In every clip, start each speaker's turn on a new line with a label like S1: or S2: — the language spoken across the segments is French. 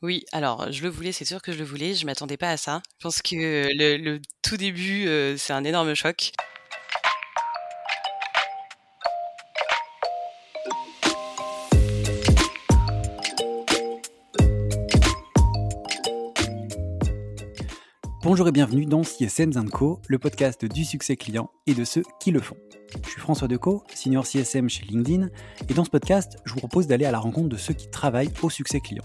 S1: Oui, alors je le voulais, c'est sûr que je le voulais, je m'attendais pas à ça. Je pense que le tout début, heu, c'est un énorme choc.
S2: Bonjour et bienvenue dans CSM Co, le podcast du succès client et de ceux qui le font. Je suis François Decaux, senior CSM chez LinkedIn, et dans ce podcast, je vous propose d'aller à la rencontre de ceux qui travaillent au succès client.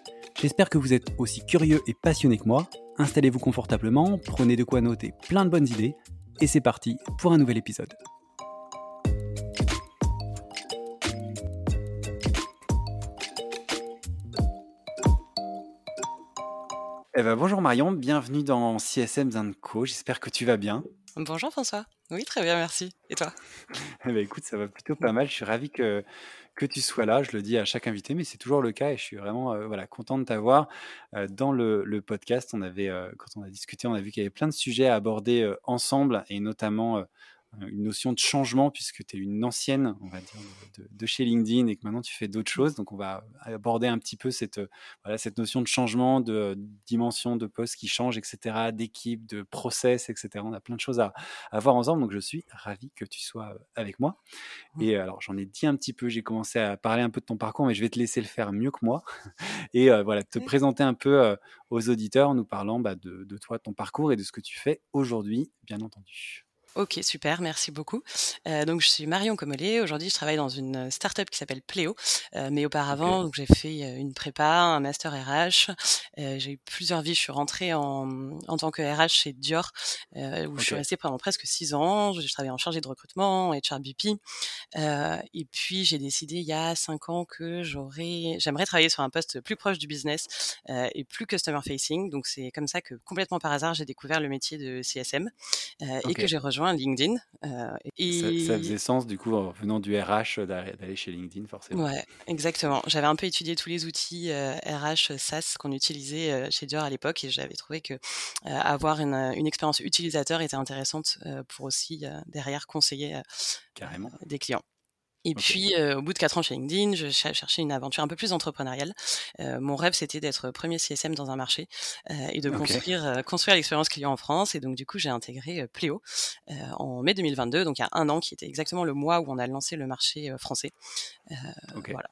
S2: J'espère que vous êtes aussi curieux et passionné que moi. Installez-vous confortablement, prenez de quoi noter plein de bonnes idées, et c'est parti pour un nouvel épisode. Eh ben, bonjour Marion, bienvenue dans CSM Co. J'espère que tu vas bien.
S1: Bonjour François. Oui, très bien, merci. Et toi?
S2: Eh ben, écoute, ça va plutôt pas mal. Je suis ravi que, que tu sois là. Je le dis à chaque invité, mais c'est toujours le cas et je suis vraiment euh, voilà, content de t'avoir euh, dans le, podcast. On avait, euh, quand on a discuté, on a vu qu'il y avait plein de sujets à aborder ensemble et notamment une notion de changement puisque tu es une ancienne, on va dire, de, chez LinkedIn et que maintenant tu fais d'autres choses. Donc on va aborder un petit peu cette, euh, voilà, cette notion de changement, de euh, dimension de poste qui change, etc., d'équipe, de process, etc. On a plein de choses à, à voir ensemble. Donc je suis ravi que tu sois euh, avec moi. Et euh, alors j'en ai dit un petit peu, j'ai commencé à parler un peu de ton parcours, mais je vais te laisser le faire mieux que moi. Et euh, voilà, te présenter un peu euh, aux auditeurs en nous parlant bah, de, de toi, de ton parcours et de ce que tu fais aujourd'hui, bien entendu.
S1: Ok, super, merci beaucoup. Euh, donc, je suis Marion Comollet. Aujourd'hui, je travaille dans une startup qui s'appelle Pléo. Euh, mais auparavant, j'ai fait euh, une prépa, un master RH. Euh, j'ai eu plusieurs vies. Je suis rentrée en, en tant que RH chez Dior, où je suis restée pendant presque six ans. Je, je travaillais en chargé de recrutement, en HRBP. Et puis, j'ai décidé il y a cinq ans que j'aurais, j'aimerais travailler sur un poste plus proche du business et plus customer facing. Donc, c'est comme ça que complètement par hasard, j'ai découvert le métier de CSM et que j'ai rejoint LinkedIn. Euh,
S2: Ça, faisait sens du coup en venant du RH d'aller d'aller chez LinkedIn forcément.
S1: ouais, exactement. J'avais un peu étudié tous les outils euh, RH SaaS qu'on utilisait euh, chez Dior à l'époque et j'avais trouvé que euh, avoir une, une expérience utilisateur était intéressante euh, pour aussi euh, derrière conseiller euh,
S2: Carrément.
S1: des clients. Et puis, euh, au bout de quatre ans chez LinkedIn, je ch- cherchais une aventure un peu plus entrepreneuriale. Euh, mon rêve, c'était d'être premier CSM dans un marché euh, et de construire, construire l'expérience client en France. Et donc, du coup, j'ai intégré Pléo en mai 2022, donc il y a un an, qui était exactement le mois où on a lancé le marché français. Voilà.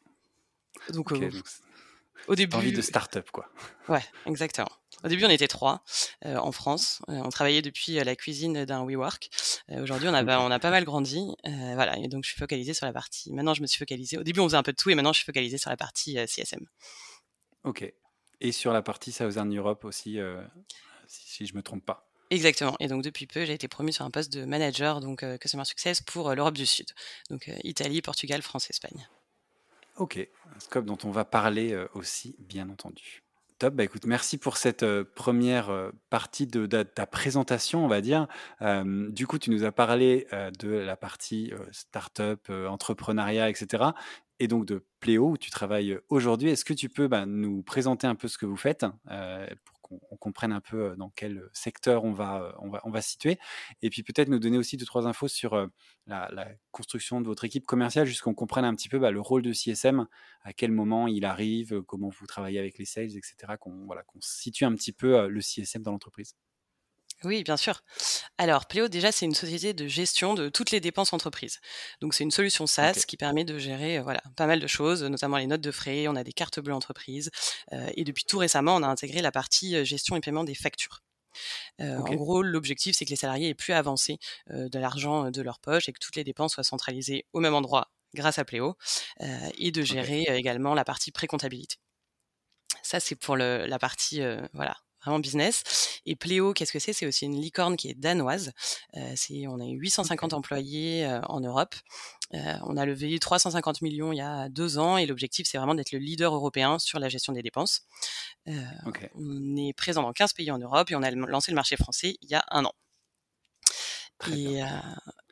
S1: Donc, au
S2: cette envie de
S1: début,
S2: start-up quoi.
S1: ouais, exactement. Au début, on était trois euh, en France. Euh, on travaillait depuis la cuisine d'un WeWork. Euh, Aujourd'hui, on a,
S2: Ok,
S1: on a pas mal grandi. Voilà, et donc je suis focalisée sur la partie. Maintenant, je me suis focalisée. Au début, on faisait un peu de tout, et maintenant, je suis focalisée sur la partie CSM.
S2: ok. Et sur la partie Southern Europe aussi, si, si je me trompe pas.
S1: Exactement. Et donc, depuis peu, j'ai été promue sur un poste de manager, donc euh, Customer Success, pour euh, l'Europe du Sud. Donc, euh, Italie, Portugal, France, Espagne.
S2: Ok, un scope dont on va parler aussi, bien entendu. Top, bah écoute, merci pour cette euh, première euh, partie de, ta présentation, on va dire. Du coup, tu nous as parlé euh, de la partie startup, entrepreneuriat, etc. Et donc de Pléo, où tu travailles aujourd'hui. Est-ce que tu peux bah, nous présenter un peu ce que vous faites qu'on on comprenne un peu dans quel secteur on va, on va, on va situer Et puis peut-être nous donner aussi deux, trois infos sur la, construction de votre équipe commerciale, jusqu'on comprenne un petit peu bah, le rôle de CSM à quel moment il arrive, comment vous travaillez avec les sales, etc. Qu'on voilà, qu'on situe un petit peu le CSM dans l'entreprise.
S1: Oui, bien sûr. Alors, Pléo, déjà, c'est une société de gestion de toutes les dépenses entreprises. Donc, c'est une solution SaaS qui permet de gérer euh, voilà, pas mal de choses, notamment les notes de frais, on a des cartes bleues entreprises, euh, et depuis tout récemment, on a intégré la partie euh, gestion et paiement des factures. Euh, en gros, l'objectif, c'est que les salariés aient plus à avancer euh, de l'argent de leur poche et que toutes les dépenses soient centralisées au même endroit grâce à Pléo, euh, et de gérer également la partie pré-comptabilité. Ça, c'est pour le, la partie euh, voilà, vraiment business. Et Pléo, qu'est-ce que c'est? C'est aussi une licorne qui est danoise. c'est, on a 850 employés en Europe. on a levé 350 millions il y a deux ans et l'objectif, c'est vraiment d'être le leader européen sur la gestion des dépenses. On est présent dans 15 pays en Europe et on a lancé le marché français il y a un an.
S2: et,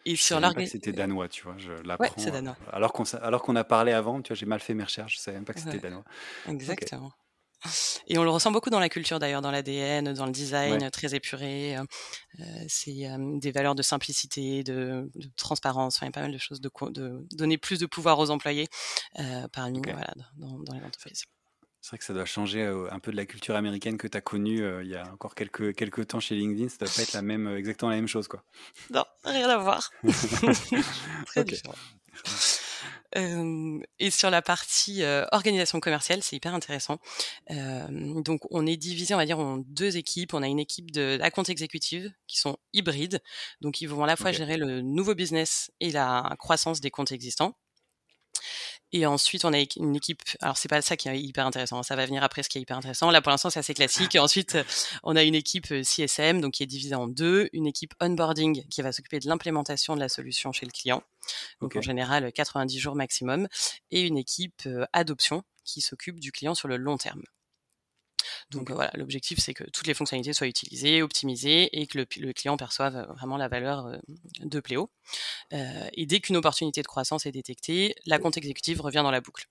S2: et sur l'organisation. C'était danois, tu vois. Je l'apprends. c'est danois. alors qu'on a parlé avant, tu vois, j'ai mal fait mes recherches. Je savais même pas que c'était danois.
S1: Exactement. Et on le ressent beaucoup dans la culture d'ailleurs, dans l'ADN, dans le design très épuré. c'est des valeurs de simplicité, de, transparence. Enfin, il y a pas mal de choses, de, de donner plus de pouvoir aux employés parmi voilà, dans, dans les entreprises.
S2: C'est vrai que ça doit changer un peu de la culture américaine que tu as connue il y a encore quelques, quelques temps chez LinkedIn. Ça doit pas être la même, exactement la même chose, quoi.
S1: Non, rien à voir. Très différent. et sur la partie organisation commerciale, c'est hyper intéressant. donc, on est divisé, on va dire, en deux équipes. On a une équipe de compte exécutive qui sont hybrides. Donc, ils vont à la fois gérer le nouveau business et la croissance des comptes existants. Et ensuite, on a une équipe. Alors, c'est pas ça qui est hyper intéressant. Ça va venir après ce qui est hyper intéressant. Là, pour l'instant, c'est assez classique. Et ensuite, on a une équipe CSM, donc qui est divisée en deux. Une équipe onboarding qui va s'occuper de l'implémentation de la solution chez le client. Donc, en général, 90 jours maximum. Et une équipe adoption qui s'occupe du client sur le long terme. Donc voilà, l'objectif c'est que toutes les fonctionnalités soient utilisées, optimisées et que le, client perçoive vraiment la valeur de Pléo. et dès qu'une opportunité de croissance est détectée, la compte exécutive revient dans la boucle.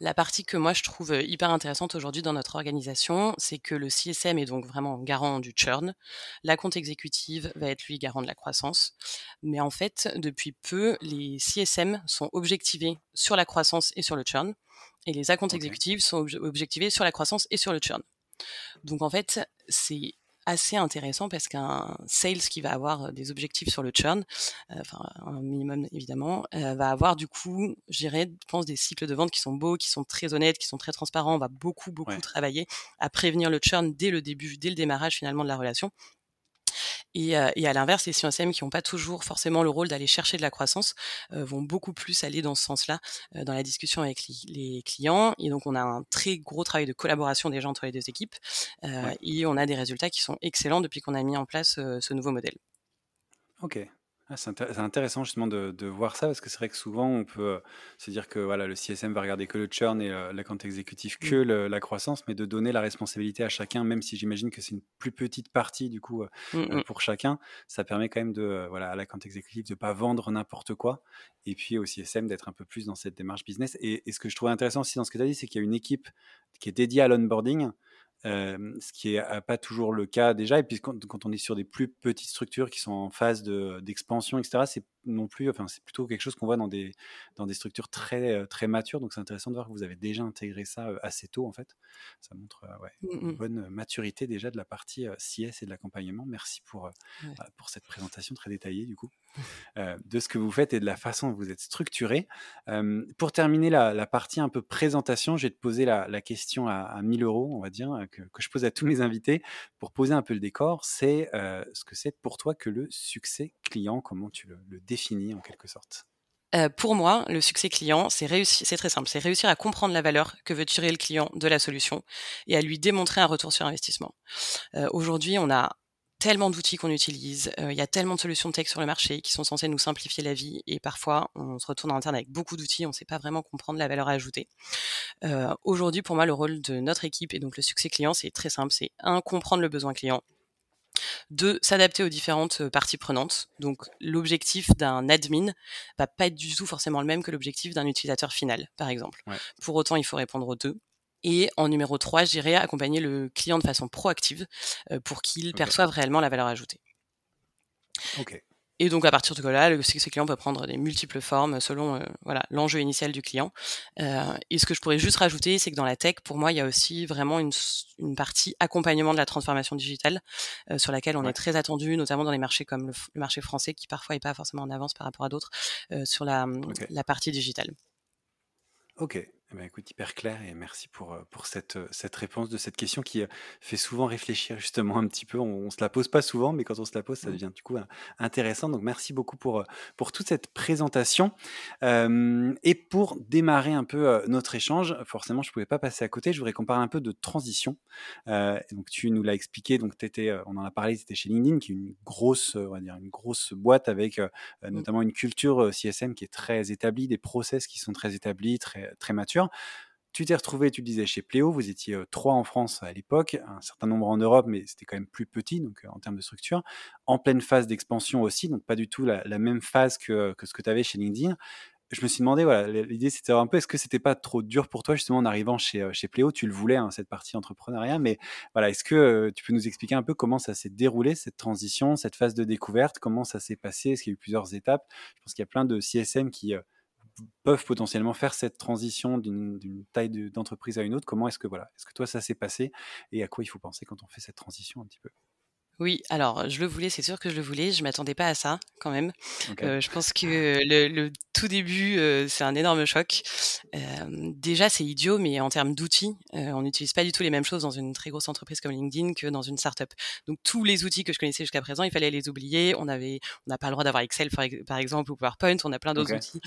S1: La partie que moi je trouve hyper intéressante aujourd'hui dans notre organisation, c'est que le CSM est donc vraiment garant du churn. La compte exécutive va être lui garant de la croissance. Mais en fait, depuis peu, les CSM sont objectivés sur la croissance et sur le churn. Et les accounts exécutifs sont objectivés sur la croissance et sur le churn. Donc en fait, c'est assez intéressant parce qu'un sales qui va avoir des objectifs sur le churn, enfin un minimum évidemment, va avoir du coup, je dirais, je pense des cycles de vente qui sont beaux, qui sont très honnêtes, qui sont très transparents. On va beaucoup beaucoup travailler à prévenir le churn dès le début, dès le démarrage finalement de la relation et, euh, et à l'inverse, les CSM qui n'ont pas toujours forcément le rôle d'aller chercher de la croissance euh, vont beaucoup plus aller dans ce sens-là euh, dans la discussion avec les clients. Et donc, on a un très gros travail de collaboration déjà entre les deux équipes et on a des résultats qui sont excellents depuis qu'on a mis en place ce nouveau modèle.
S2: Ok, ah, c'est intéressant justement de, de voir ça parce que c'est vrai que souvent on peut euh, se dire que voilà, le CSM va regarder que le churn et euh, l'account exécutif que mmh. la croissance, mais de donner la responsabilité à chacun, même si j'imagine que c'est une plus petite partie du coup euh, mmh, mmh. pour chacun, ça permet quand même de voilà à l'account exécutif de pas vendre n'importe quoi et puis au CSM d'être un peu plus dans cette démarche business. Et, et ce que je trouvais intéressant aussi dans ce que tu as dit, c'est qu'il y a une équipe qui est dédiée à l'onboarding ce qui n'est pas toujours le cas déjà. Et puis quand, on est sur des plus petites structures qui sont en phase d'expansion, etc., c'est non plus, enfin c'est plutôt quelque chose qu'on voit dans des, dans des structures très, très matures. Donc c'est intéressant de voir que vous avez déjà intégré ça assez tôt en fait. Ça montre ouais, mmh une bonne maturité déjà de la partie CS et de l'accompagnement. Merci pour, bah, pour cette présentation très détaillée du coup. de ce que vous faites et de la façon dont vous êtes structuré. pour terminer la, partie un peu présentation, je vais te poser la, question à, à, 1000 euros, on va dire, que, je pose à tous mes invités pour poser un peu le décor. C'est ce que c'est pour toi que le succès client, comment tu le, définis en quelque sorte
S1: pour moi, le succès client, c'est très simple, c'est réussir à comprendre la valeur que veut tirer le client de la solution et à lui démontrer un retour sur investissement. Aujourd'hui, on a tellement d'outils qu'on utilise, il y a tellement de solutions tech sur le marché qui sont censées nous simplifier la vie et parfois on se retourne en interne avec beaucoup d'outils, on ne sait pas vraiment comprendre la valeur ajoutée. Euh, Aujourd'hui, pour moi, le rôle de notre équipe et donc le succès client, c'est très simple, c'est un comprendre le besoin client, deux, s'adapter aux différentes parties prenantes. Donc l'objectif d'un admin va pas être du tout forcément le même que l'objectif d'un utilisateur final, par exemple. Pour autant, il faut répondre aux deux. Et en numéro 3, j'irai accompagner le client de façon proactive euh, pour qu'il perçoive réellement la valeur ajoutée. Et donc à partir de là, le succès client peut prendre des multiples formes selon euh, voilà l'enjeu initial du client. Euh, et ce que je pourrais juste rajouter, c'est que dans la tech, pour moi, il y a aussi vraiment une, une partie accompagnement de la transformation digitale sur laquelle on est très attendu, notamment dans les marchés comme le, marché français, qui parfois n'est pas forcément en avance par rapport à d'autres sur la, la partie digitale.
S2: Ok, Eh ben, écoute, hyper clair et merci pour, heu, pour cette, heu, cette réponse de cette question qui, heu, fait souvent réfléchir justement un petit peu. On on se la pose pas souvent, mais quand on se la pose, ça
S1: Mmh.
S2: devient du coup, intéressant. Donc merci beaucoup pour, pour toute cette présentation. Et pour démarrer un peu, notre échange, forcément je pouvais pas passer à côté. Je voudrais qu'on parle un peu de transition. Donc tu nous l'as expliqué, donc étais, on en a parlé, tu étais chez LinkedIn qui est une grosse, on va dire une grosse boîte avec,
S1: Mmh.
S2: notamment une culture, CSM qui est très établie, des process qui sont très établis, très très matures. Tu t'es retrouvé, tu disais, chez Pléo, vous étiez, heu, 3 en France à l'époque, un certain nombre en Europe, mais c'était quand même plus petit, donc heu, en termes de structure. En pleine phase d'expansion aussi, donc pas du tout la même phase que, que ce que tu avais chez LinkedIn. Je me suis demandé, voilà, l'idée c'était un peu, est-ce que c'était pas trop dur pour toi justement en arrivant chez, chez Pléo? Tu le voulais, hein, cette partie entrepreneuriat, mais voilà, est-ce que, tu peux nous expliquer un peu comment ça s'est déroulé cette transition, cette phase de découverte? Comment ça s'est passé? Est-ce qu'il y a eu plusieurs étapes? Je pense qu'il y a plein de CSM qui, peuvent potentiellement faire cette transition d'une taille de d'entreprise à une autre? Comment est-ce que voilà, est-ce que toi ça s'est passé et à quoi il faut penser quand on fait cette transition un petit peu?
S1: Oui, alors je le voulais, c'est sûr que je le voulais. Je m'attendais pas à ça quand même. Heu, je pense que le le tout début, heu, c'est un énorme choc. Déjà, c'est idiot, mais en termes d'outils, heu, on n'utilise pas du tout les mêmes choses dans une très grosse entreprise comme LinkedIn que dans une startup. Donc tous les outils que je connaissais jusqu'à présent, il fallait les oublier. On avait on n'a pas le droit d'avoir Excel par ex par exemple ou PowerPoint, on a plein d'autres outils,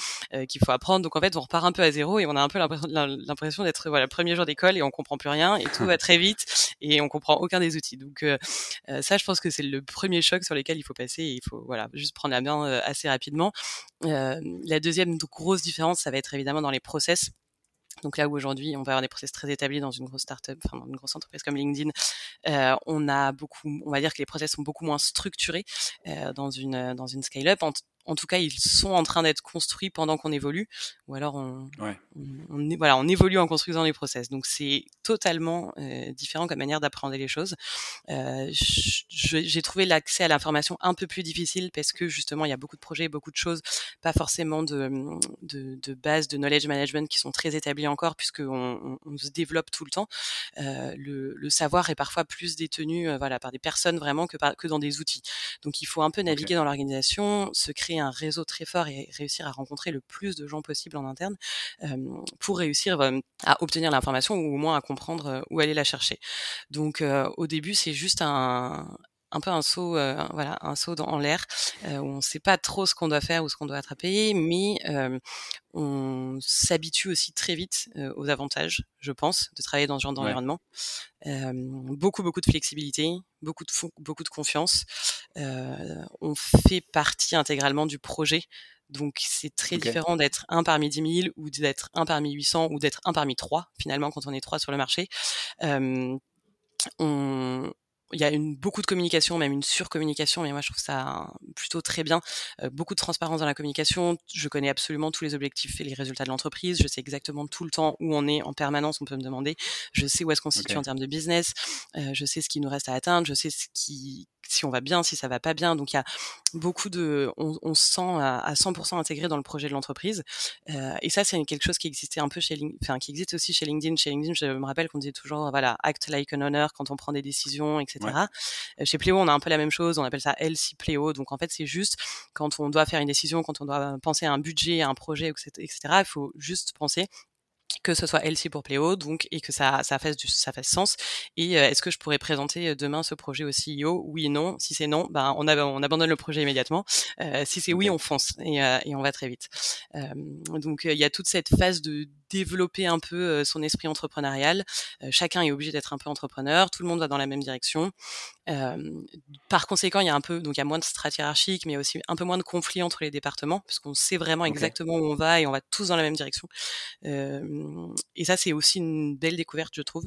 S1: qu'il faut apprendre. Donc en fait, on repart un peu à zéro et on a un peu l'impression l'im l'impression d'être, voilà, premier jour d'école et on comprend plus rien et tout va très vite et on comprend aucun des outils. Donc ça, je pense que c'est le premier choc sur lequel il faut passer et il faut, voilà, juste prendre la main, heu, assez rapidement. La deuxième grosse différence, ça va être évidemment dans les process. Donc là où aujourd'hui on va avoir des process très établis dans une grosse startup, enfin dans une grosse entreprise comme LinkedIn, heu, on a beaucoup on va dire que les process sont beaucoup moins structurés, heu, dans une, dans une scale-up. En tout cas, ils sont en train d'être construits pendant qu'on évolue ou alors on
S2: Ouais.
S1: on on é voilà, on évolue en construisant les process. Donc c'est totalement, heu, différent comme manière d'appréhender les choses. Je j'ai trouvé l'accès à l'information un peu plus difficile parce que justement il y a beaucoup de projets, beaucoup de choses, pas forcément de, de de base de knowledge management qui sont très établies encore puisqu'on on se développe tout le temps. Heu, le le savoir est parfois plus détenu, voilà, par des personnes vraiment que par que dans des outils. Donc il faut un peu naviguer dans l'organisation, se créer un réseau très fort et réussir à rencontrer le plus de gens possible en interne, pour réussir, à obtenir l'information ou au moins à comprendre, où aller la chercher. Donc au début, c'est juste un un peu un saut, heu, voilà, un saut dans en l'air, heu, où on sait pas trop ce qu'on doit faire ou ce qu'on doit attraper, mais hem, on s'habitue aussi très vite, heu, aux avantages, je pense, de travailler dans ce genre d'environnement. Hem, beaucoup, beaucoup de flexibilité, beaucoup de beaucoup de confiance. Heu, on fait partie intégralement du projet, donc c'est très différent d'être un parmi 10 000 ou d'être un parmi 800 ou d'être un parmi 3 finalement quand on est 3 sur le marché. Hem, on il y a une beaucoup de communication, même une surcommunication, mais moi je trouve ça plutôt très bien. Heu, beaucoup de transparence dans la communication. Je connais absolument tous les objectifs et les résultats de l'entreprise. Je sais exactement tout le temps où on est en permanence, on peut me demander. Je sais où est-ce qu'on se situe en termes de business, heu, je sais ce qu'il nous reste à atteindre, je sais ce qui si on va bien, si ça va pas bien. Donc il y a beaucoup de on on se sent à à 100 intégré dans le projet de l'entreprise, heu et ça, c'est quelque chose qui existait un peu chez enfin qui existe aussi chez LinkedIn. Chez LinkedIn, je me rappelle qu'on disait toujours, voilà: «Act like an owner» quand on prend des décisions
S2: Ouais.
S1: Heu, chez Pléo, on a un peu la même chose, on appelle ça LC Pléo. Donc en fait, c'est juste quand on doit faire une décision, quand on doit penser à un budget, à un projet et cet et cetera, il faut juste penser que ce soit LC pour Pléo donc et que ça ça fasse du ça fasse sens et heu, est-ce que je pourrais présenter, heu, demain ce projet au CEO? Oui et non. Si c'est non, ben, on ab on abandonne le projet immédiatement. Heu, si c'est oui, on fonce et heu et on va très vite. Hem, donc il y a toute cette phase de développer un peu, heu, son esprit entrepreneurial. Chacun est obligé d'être un peu entrepreneur, tout le monde va dans la même direction. Hem, par conséquent, il y a un peu donc il y a moins de strates hiérarchiques, mais il y a aussi un peu moins de conflits entre les départements, puisqu'on sait vraiment exactement où on va et on va tous dans la même direction. Hem et ça, c'est aussi une belle découverte, je trouve.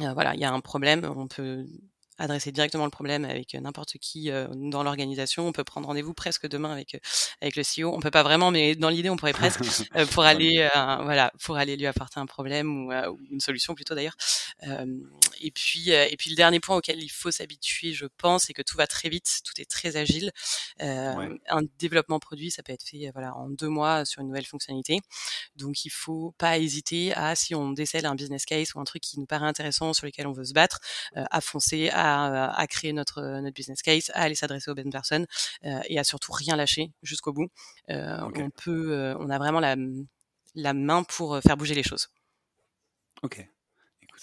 S1: Heu, voilà, il y a un problème, on peut adresser directement le problème avec, heu, n'importe qui, heu, dans l'organisation. On peut prendre rendez-vous presque demain avec, heu, avec le CEO. On peut pas vraiment, mais dans l'idée, on pourrait presque, pour aller, voilà, pour aller lui apporter un problème ou, une solution plutôt d'ailleurs. Et puis, et puis le dernier point auquel il faut s'habituer, je pense, c'est que tout va très vite, tout est très agile.
S2: Ouais.
S1: Un développement produit, ça peut être fait, voilà, en 2 mois sur une nouvelle fonctionnalité. Donc il faut pas hésiter à, si on décèle un business case ou un truc qui nous paraît intéressant, sur lequel on veut se battre, à foncer, à à créer notre, notre business case, à aller s'adresser aux bonnes personnes, heu et à surtout rien lâcher jusqu'au bout. On peut, on a vraiment la, la main pour faire bouger les choses.
S2: Ok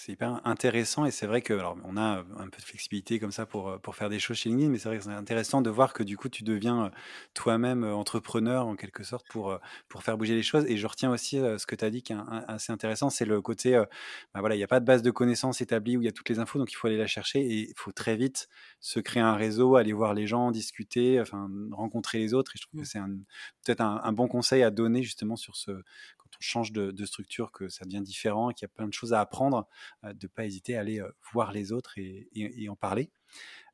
S2: c'est hyper intéressant et c'est vrai que alors on a un peu de flexibilité comme ça pour, pour faire des choses chez LinkedIn, mais c'est vrai que c'est intéressant de voir que du coup tu deviens toi-même entrepreneur en quelque sorte pour, pour faire bouger les choses. Et je retiens aussi ce que tu as dit qui est assez intéressant, c'est le côté, bah voilà, il n'y a pas de base de connaissances établie où il y a toutes les infos, donc il faut aller la chercher et il faut très vite se créer un réseau, aller voir les gens, discuter, enfin rencontrer les autres. Et je trouve que mmh. c'est peut-être un, un, bon conseil à donner justement sur ce change de, structure, que ça devient différent, qu'il y a plein de choses à apprendre, euh, de ne pas hésiter à aller euh, voir les autres et, en parler.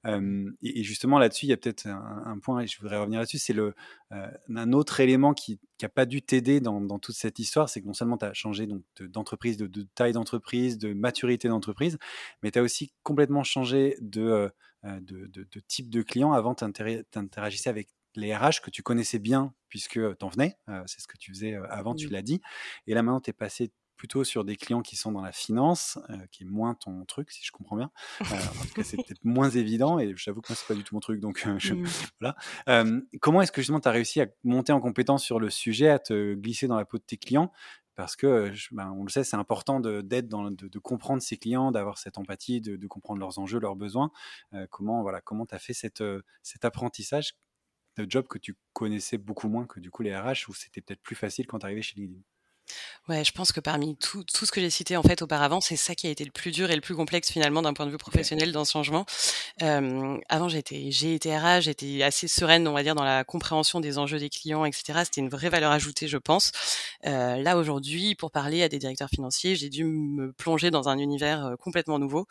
S2: et, justement là-dessus, il y a peut-être un, point, et je voudrais revenir là-dessus, c'est le euh, un autre élément qui n'a pas dû t'aider dans, toute cette histoire, c'est que non seulement tu as changé d'entreprise, de, taille d'entreprise, de maturité d'entreprise, mais tu as aussi complètement changé de, type de client. Avant, tu interagissais avec les RH que tu connaissais bien puisque tu en venais, c'est ce que tu faisais avant, tu l'as dit. Et là maintenant, tu es passé plutôt sur des clients qui sont dans la finance, qui est moins ton truc, si je comprends bien. en tout cas, c'est peut-être moins évident et j'avoue que moi, c'est pas du tout mon truc. Donc, mmh. voilà. comment est-ce que justement tu as réussi à monter en compétence sur le sujet, à te glisser dans la peau de tes clients? Parce que, ben, on le sait, c'est important d'être dans, de, de, comprendre ses clients, d'avoir cette empathie, de, de, comprendre leurs enjeux, leurs besoins. comment voilà, comment tu as fait cette, cet apprentissage de job que tu connaissais beaucoup moins que du coup les RH, où c'était peut-être plus facile quand tu arrivais chez LinkedIn?
S1: Ouais, je pense que parmi tout, tout ce que j'ai cité en fait auparavant, c'est ça qui a été le plus dur et le plus complexe finalement d'un point de vue professionnel dans ce changement. Euh, avant, j'étais j'ai été RH, j'étais assez sereine, on va dire, dans la compréhension des enjeux des clients, etc. C'était une vraie valeur ajoutée, je pense. Euh, là aujourd'hui, pour parler à des directeurs financiers, j'ai dû me plonger dans un univers complètement nouveau.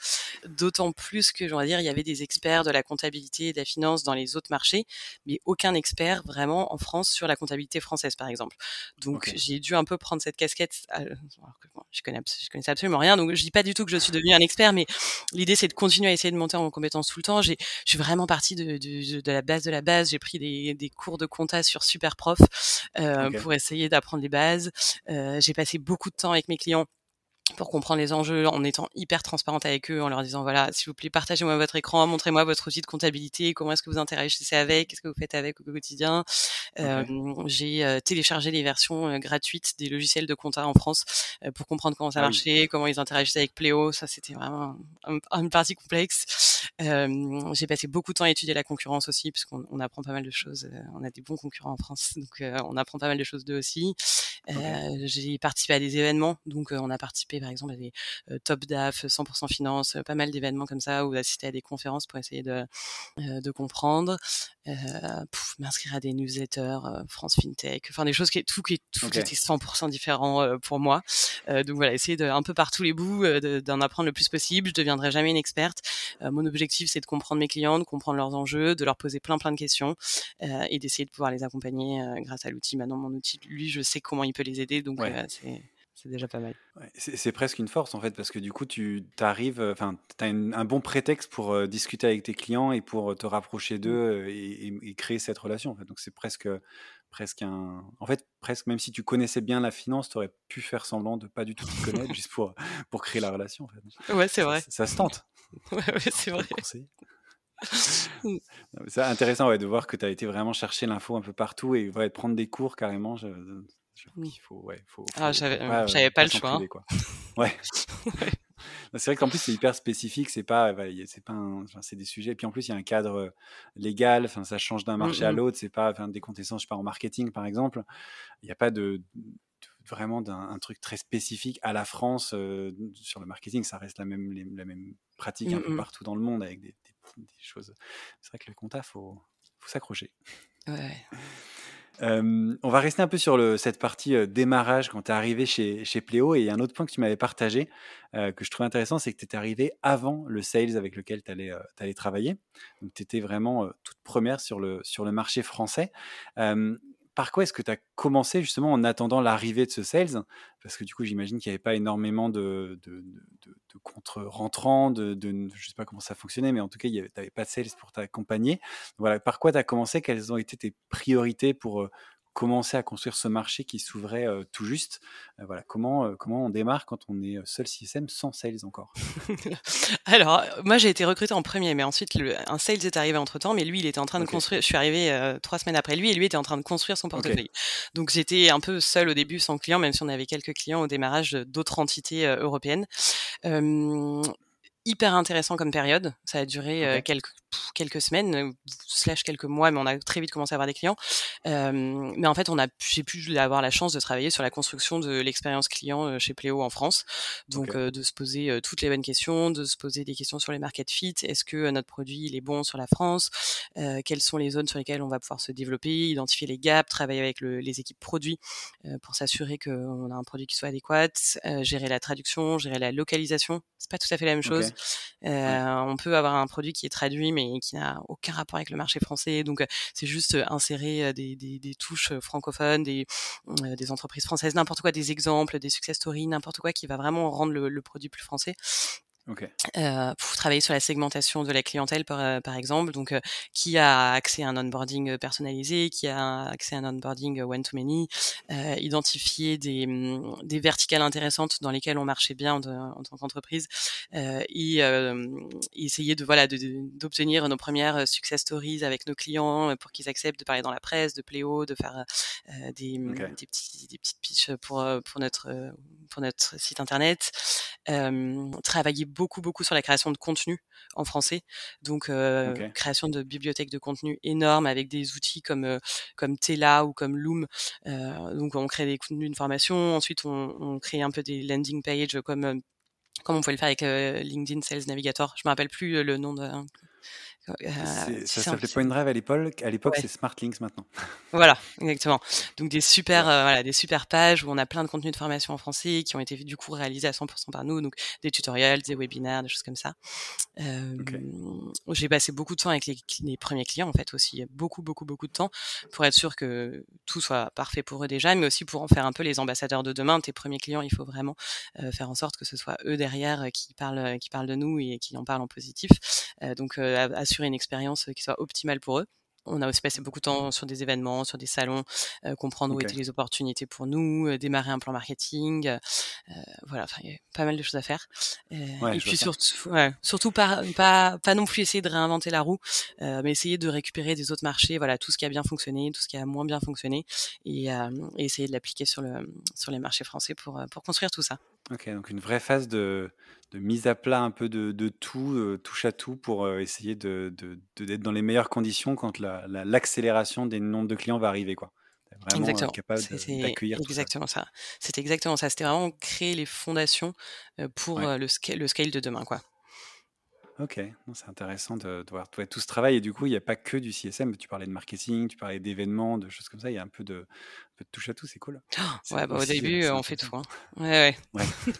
S1: D'autant plus que, je vais dire, il y avait des experts de la comptabilité et de la finance dans les autres marchés, mais aucun expert vraiment en France sur la comptabilité française, par exemple. Donc, j'ai dû un peu prendre cette casquette. Euh, je connais, je connaissais absolument rien, donc je dis pas du tout que je suis devenue un expert, mais l'idée c'est de continuer à essayer de monter en compétences tout le temps. J'ai, je suis vraiment partie de, de, de, la base de la base. J'ai pris des, des, cours de compta sur Superprof euh, pour essayer d'apprendre les bases. Euh, j'ai passé beaucoup de temps avec mes clients pour comprendre les enjeux en étant hyper transparente avec eux, en leur disant voilà, s'il vous plaît, partagez-moi votre écran, montrez-moi votre outil de comptabilité, comment est-ce que vous interagissez avec, qu'est-ce que vous faites avec au quotidien. Euh, j'ai euh, téléchargé les versions euh, gratuites des logiciels de compta en France pour comprendre comment ça ah marchait, comment ils interagissaient avec Pléo. Ça, c'était vraiment une partie complexe. j'ai passé beaucoup de temps à étudier la concurrence aussi, puisqu'on on apprend pas mal de choses. on a des bons concurrents en France, donc on apprend pas mal de choses d'eux aussi. J'ai participé à des événements, donc on a participé par exemple à des Top DAF, 100% finance, pas mal d'événements comme ça, ou assister à des conférences pour essayer de, de comprendre, m'inscrire à des newsletters, France FinTech, enfin des choses qui tout qui tout était 100% différent pour moi. donc voilà, essayer de un peu par tous les bouts d'en apprendre le plus possible. Je deviendrai jamais une experte. mon objectif c'est de comprendre mes clients, de comprendre leurs enjeux, de leur poser plein plein de questions et d'essayer de pouvoir les accompagner grâce à l'outil. Maintenant mon outil, lui, je sais comment il peut les aider, donc c'est c'est déjà pas mal.
S2: c'est presque une force en fait, parce que du coup, tu arrives, euh, enfin, tu as un bon prétexte pour euh, discuter avec tes clients et pour euh, te rapprocher d'eux mmh. et, créer cette relation. En fait. Donc c'est presque, presque un. En fait, presque, même si tu connaissais bien la finance, tu aurais pu faire semblant de pas du tout t'y connaître juste pour, pour créer la relation. En fait.
S1: Ouais, c'est vrai.
S2: Ça, se tente.
S1: ouais, c'est vrai.
S2: C'est intéressant ouais, de voir que tu as été vraiment chercher l'info un peu partout et ouais, prendre des cours carrément.
S1: Il faut, ouais, faut, ah, j'avais, j'avais pas, le choix. Hein.
S2: Ouais. C'est vrai qu'en plus c'est hyper spécifique, c'est pas, c'est pas, c'est des sujets. Et puis en plus il y a un cadre légal, enfin ça change d'un mmh, marché à mmh. l'autre. C'est pas, enfin, des connaissances, je sais pas en marketing par exemple, il n'y a pas de, vraiment d'un truc très spécifique à la France sur le marketing. Ça reste la même, la même pratique un peu mmh, partout dans le monde avec des, des, choses. C'est vrai que le compta faut, faut s'accrocher.
S1: Ouais
S2: on va rester un peu sur cette partie démarrage quand tu es arrivé chez, chez Pléo. Et il y a un autre point que tu m'avais partagé que je trouvais intéressant, c'est que tu étais arrivé avant le sales avec lequel tu allais, allais, travailler. Donc tu étais vraiment toute première sur le, sur le marché français par quoi est-ce que tu as commencé justement en attendant l'arrivée de ce sales? Parce que du coup, j'imagine qu'il n'y avait pas énormément de, contre-rentrants, de, je ne sais pas comment ça fonctionnait, mais en tout cas, tu n'avais pas de sales pour t'accompagner. Voilà, par quoi tu as commencé? Quelles ont été tes priorités pour, commencer à construire ce marché qui s'ouvrait tout juste. voilà, comment, comment on démarre quand on est seul CSM sans sales encore?
S1: Alors, moi j'ai été recruté en premier, mais ensuite un sales est arrivé entre temps, mais lui il était en train de construire. Je suis arrivé trois semaines après lui et lui était en train de construire son portefeuille. Donc j'étais un peu seul au début, sans client, même si on avait quelques clients au démarrage d'autres entités européennes hyper intéressant comme période. Ça a duré quelques quelques semaines slash quelques mois, mais on a très vite commencé à avoir des clients. mais en fait, on a j'ai pu avoir la chance de travailler sur la construction de l'expérience client chez Pléo en France. Donc de se poser toutes les bonnes questions, de se poser des questions sur les market fit. Est-ce que notre produit il est bon sur la France? Quelles sont les zones sur lesquelles on va pouvoir se développer Identifier les gaps, travailler avec le, les équipes produits pour s'assurer qu'on a un produit qui soit adéquat. gérer la traduction, gérer la localisation. C'est pas tout à fait la même chose. On peut avoir un produit qui est traduit mais qui n'a aucun rapport avec le marché français. Donc c'est juste insérer des, des, touches francophones, des, des entreprises françaises, n'importe quoi, des exemples, des success stories, n'importe quoi qui va vraiment rendre le produit plus français.
S2: Okay.
S1: Euh, pour travailler sur la segmentation de la clientèle par, euh, par exemple, donc euh, qui a accès à un onboarding personnalisé, qui a accès à un onboarding one to many, euh, identifier des, mm, des verticales intéressantes dans lesquelles on marchait bien de, en tant qu'entreprise et essayer de voilà d'obtenir nos premières success stories avec nos clients pour qu'ils acceptent de parler dans la presse, de Pléo, de faire des, mm,
S2: okay.
S1: des petits des petites pitches pour pour notre pour notre site internet, travailler beaucoup beaucoup sur la création de contenu en français. Donc euh,
S2: okay.
S1: création de bibliothèques de contenu énormes avec des outils comme euh, comme Tela ou comme Loom. Euh, donc on crée des contenus de formation. Ensuite on, on crée un peu des landing pages comme comme on pouvait le faire avec LinkedIn Sales Navigator. Je me rappelle plus le nom de
S2: euh, ça s'appelait Point Drive à l'époque. À l'époque, ouais. c'est SmartLinks maintenant.
S1: Voilà, exactement. Donc des super, euh, voilà, des super pages où on a plein de contenus de formation en français qui ont été du coup réalisés à 100% par nous. Donc des tutoriels, des webinaires, des choses comme ça. Euh,
S2: okay.
S1: J'ai passé beaucoup de temps avec les, les, premiers clients en fait aussi, beaucoup, beaucoup, beaucoup de temps pour être sûr que tout soit parfait pour eux déjà, mais aussi pour en faire un peu les ambassadeurs de demain. Tes premiers clients, il faut vraiment faire en sorte que ce soit eux derrière qui parlent, qui parlent de nous et qui en parlent en positif. donc assurer une expérience qui soit optimale pour eux. On a aussi passé beaucoup de temps sur des événements, sur des salons, euh, comprendre okay. où étaient les opportunités pour nous, euh, démarrer un plan marketing. Euh, voilà, il y a pas mal de choses à faire.
S2: Ouais,
S1: et puis surtout, ouais, surtout pas, pas, pas non plus essayer de réinventer la roue, mais essayer de récupérer des autres marchés, voilà, tout ce qui a bien fonctionné, tout ce qui a moins bien fonctionné, et, et essayer de l'appliquer sur, le, sur les marchés français pour, pour construire tout ça.
S2: Ok, donc une vraie phase de, de mise à plat un peu de, de tout, euh, touche à tout, pour euh, essayer de, d'être dans les meilleures conditions quand la, la, l'accélération des nombres de clients va arriver. Quoi. Vraiment euh,
S1: exactement.
S2: capable d'accueillir
S1: exactement ça. C'était exactement ça. C'était vraiment créer les fondations pour
S2: Ouais.
S1: le, sca- le scale de demain. Quoi.
S2: Ok, Non, c'est intéressant de, de voir tout, tout ce travail. Et du coup, il n'y a pas que du CSM. Tu parlais de marketing, tu parlais d'événements, de choses comme ça. Il y a un peu de, un peu de touche à tout. C'est cool. C'est
S1: Ouais, bah, au début, euh, on fait tout. Hein. Ouais, ouais.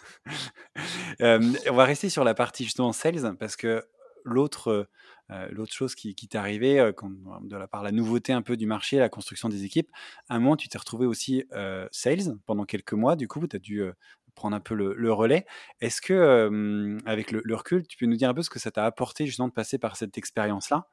S2: Euh, on va rester sur la partie justement sales parce que l'autre euh, l'autre chose qui, qui t'est arrivée euh, quand, de la part la nouveauté un peu du marché, la construction des équipes, à un moment tu t'es retrouvé aussi euh, sales pendant quelques mois. Du coup, tu as dû prendre un peu le, relais. Est-ce que avec le, recul, tu peux nous dire un peu ce que ça t'a apporté justement de passer par cette expérience-là?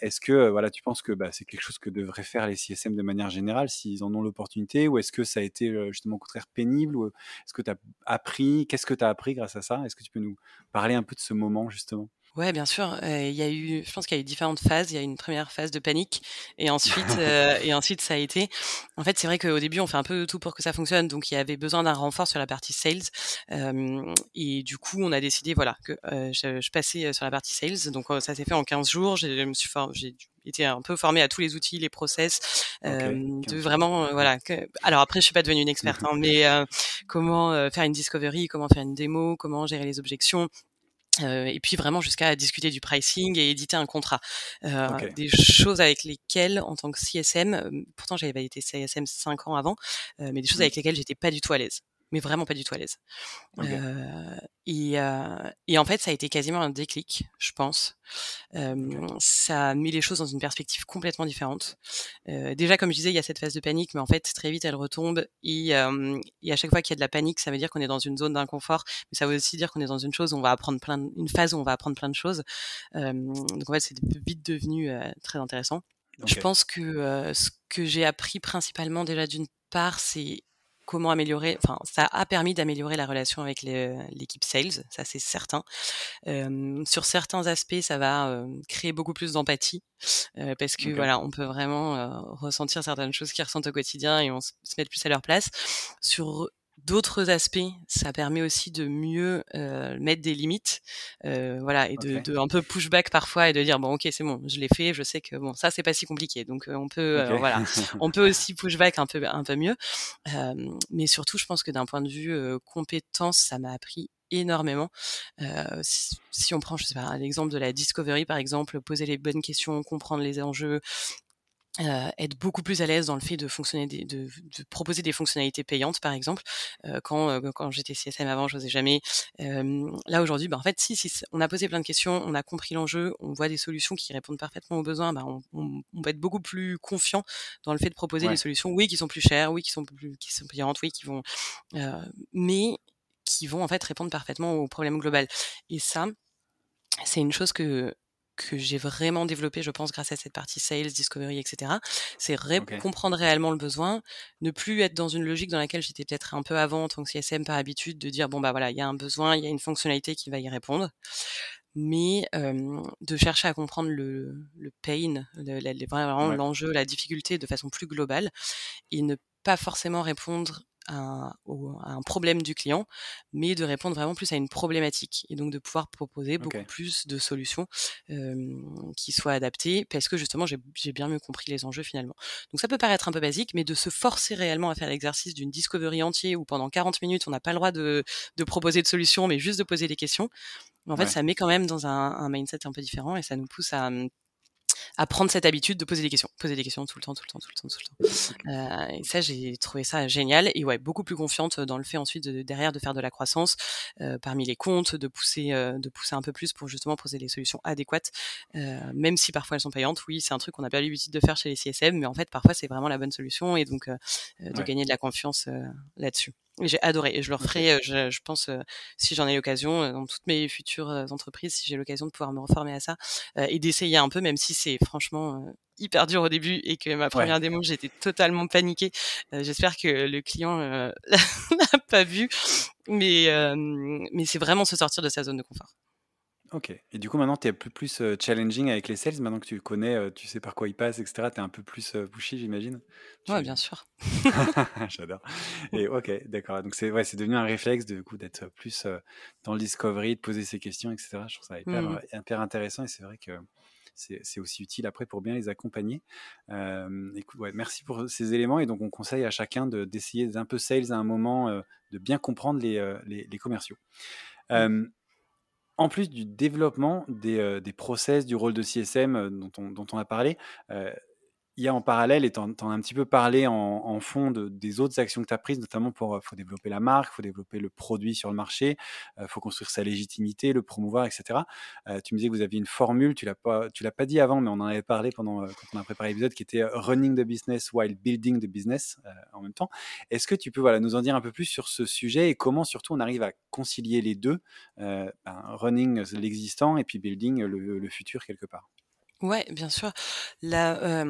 S2: Est-ce que voilà, tu penses que bah, c'est quelque chose que devraient faire les CSM de manière générale s'ils en ont l'opportunité, ou est-ce que ça a été justement au contraire pénible, ou est-ce que tu as appris Qu'est-ce que tu as appris grâce à ça? Est-ce que tu peux nous parler un peu de ce moment justement?
S1: Ouais, bien sûr. Euh, Il y a eu, je pense qu'il y a eu différentes phases. Il y a eu une première phase de panique, et ensuite, euh, et ensuite, ça a été. En fait, c'est vrai qu'au début, on fait un peu tout pour que ça fonctionne. Donc, il y avait besoin d'un renfort sur la partie sales, euh, et du coup, on a décidé, voilà, que euh, je, je, passais sur la partie sales. Donc, ça s'est fait en 15 jours. Je me suis, j'ai été un peu formée à tous les outils, les process,
S2: okay,
S1: de vraiment, voilà. Que... Alors après, je suis pas devenue une experte, hein, mais comment faire une discovery, comment faire une démo, comment gérer les objections euh, et puis vraiment jusqu'à discuter du pricing et éditer un contrat. Euh,
S2: okay.
S1: Des choses avec lesquelles, en tant que CSM, euh, pourtant j'avais été CSM cinq ans avant, euh, mais des choses mmh. avec lesquelles j'étais pas du tout à l'aise mais vraiment pas du tout à l'aise.
S2: Okay.
S1: Euh, et, euh, et, en fait, ça a été quasiment un déclic, je pense. Euh,
S2: okay.
S1: Ça a mis les choses dans une perspective complètement différente. Déjà, comme je disais, il y a cette phase de panique, mais en fait, très vite, elle retombe. Et, et à chaque fois qu'il y a de la panique, ça veut dire qu'on est dans une zone d'inconfort, mais ça veut aussi dire qu'on est dans une chose où on va apprendre plein, de, une phase où on va apprendre plein de choses. Donc en fait, c'est vite devenu très intéressant. Je pense que ce que j'ai appris principalement déjà d'une part, c'est comment améliorer, enfin, ça a permis d'améliorer la relation avec l'équipe sales, ça c'est certain. Euh, sur certains aspects, ça va euh, créer beaucoup plus d'empathie euh, parce que voilà, on peut vraiment ressentir certaines choses qu'ils ressentent au quotidien et on se met plus à leur place. Sur d'autres aspects, ça permet aussi de mieux euh, mettre des limites, euh, voilà, et de, de, un peu pushback parfois et de dire bon ok c'est bon, je l'ai fait, je sais que bon ça c'est pas si compliqué, donc euh, on peut euh, voilà, on peut aussi pushback un peu un peu mieux, mais surtout je pense que d'un point de vue compétence, ça m'a appris énormément. Si, si, on prend, je sais pas, l'exemple de la discovery par exemple, poser les bonnes questions, comprendre les enjeux, euh, être beaucoup plus à l'aise dans le fait de fonctionner des, de, de, proposer des fonctionnalités payantes par exemple. Euh, quand euh, quand j'étais CSM avant je n'osais jamais. Là aujourd'hui bah, en fait si, si on a posé plein de questions on a compris l'enjeu on voit des solutions qui répondent parfaitement aux besoins bah, on, on, on, va être beaucoup plus confiant dans le fait de proposer des solutions oui qui sont plus chères oui qui sont plus qui sont payantes oui qui vont mais qui vont en fait répondre parfaitement au problème global et ça c'est une chose que que j'ai vraiment développé, je pense, grâce à cette partie sales, discovery, etc. C'est ré comprendre réellement le besoin, ne plus être dans une logique dans laquelle j'étais peut-être un peu avant en tant que CSM par habitude, de dire bon bah voilà, il y a un besoin, il y a une fonctionnalité qui va y répondre, mais euh, de chercher à comprendre le, le pain, le, vraiment l'enjeu, la difficulté de façon plus globale, et ne pas forcément répondre un, un, problème du client, mais de répondre vraiment plus à une problématique et donc de pouvoir proposer beaucoup plus de solutions euh, qui soient adaptées parce que justement j'ai bien mieux compris les enjeux finalement. Donc ça peut paraître un peu basique, mais de se forcer réellement à faire l'exercice d'une discovery entier où pendant 40 minutes on n'a pas le droit de, de, proposer de solutions, mais juste de poser des questions. En fait, ça met quand même dans un, un mindset un peu différent et ça nous pousse à, à prendre cette habitude de poser des questions, poser des questions tout le temps, tout le temps, tout le temps, tout le temps. Euh, et ça, j'ai trouvé ça génial et ouais, beaucoup plus confiante dans le fait ensuite de, derrière de faire de la croissance euh, parmi les comptes, de pousser, euh, de pousser un peu plus pour justement poser des solutions adéquates, euh, même si parfois elles sont payantes. Oui, c'est un truc qu'on n'a pas l'habitude de faire chez les CSM, mais en fait parfois c'est vraiment la bonne solution et donc euh, de gagner de la confiance là-dessus. J'ai adoré et je le referai, je, je pense, si j'en ai l'occasion, dans toutes mes futures entreprises, si j'ai l'occasion de pouvoir me reformer à ça et d'essayer un peu, même si c'est franchement hyper dur au début et que ma première démo, j'étais totalement paniquée. J'espère que le client l'a pas vu, mais, mais c'est vraiment se sortir de sa zone de confort.
S2: Ok. Et du coup, maintenant, tu es un peu plus challenging avec les sales. Maintenant que tu connais, tu sais par quoi ils passent, etc. Tu es un peu plus pushy, j'imagine
S1: Ouais, bien sûr.
S2: J'adore. Et ok, d'accord. Donc, c'est ouais, devenu un réflexe de, coup, d'être plus dans le discovery, de poser ces questions, etc. Je trouve ça hyper, mmh. hyper intéressant et c'est vrai que c'est aussi utile après pour bien les accompagner. écoute, ouais, merci pour ces éléments. Et donc, on conseille à chacun d'essayer d'un peu sales à un moment, de bien comprendre les, les, les commerciaux. Mmh en plus du développement des, euh, des process, du rôle de CSM euh, dont, on, dont on a parlé, euh, il y a en parallèle, et tu en, as un petit peu parlé en, fond de, des autres actions que tu as prises, notamment pour, faut développer la marque, faut développer le produit sur le marché, il faut construire sa légitimité, le promouvoir, etc. tu me disais que vous aviez une formule, tu l'as pas, tu l'as pas dit avant, mais on en avait parlé pendant quand on a préparé l'épisode, qui était running the business while building the business en même temps. Est-ce que tu peux voilà, nous en dire un peu plus sur ce sujet et comment surtout on arrive à concilier les deux, ben, running l'existant et puis building le futur quelque part?
S1: Ouais, bien sûr. Là,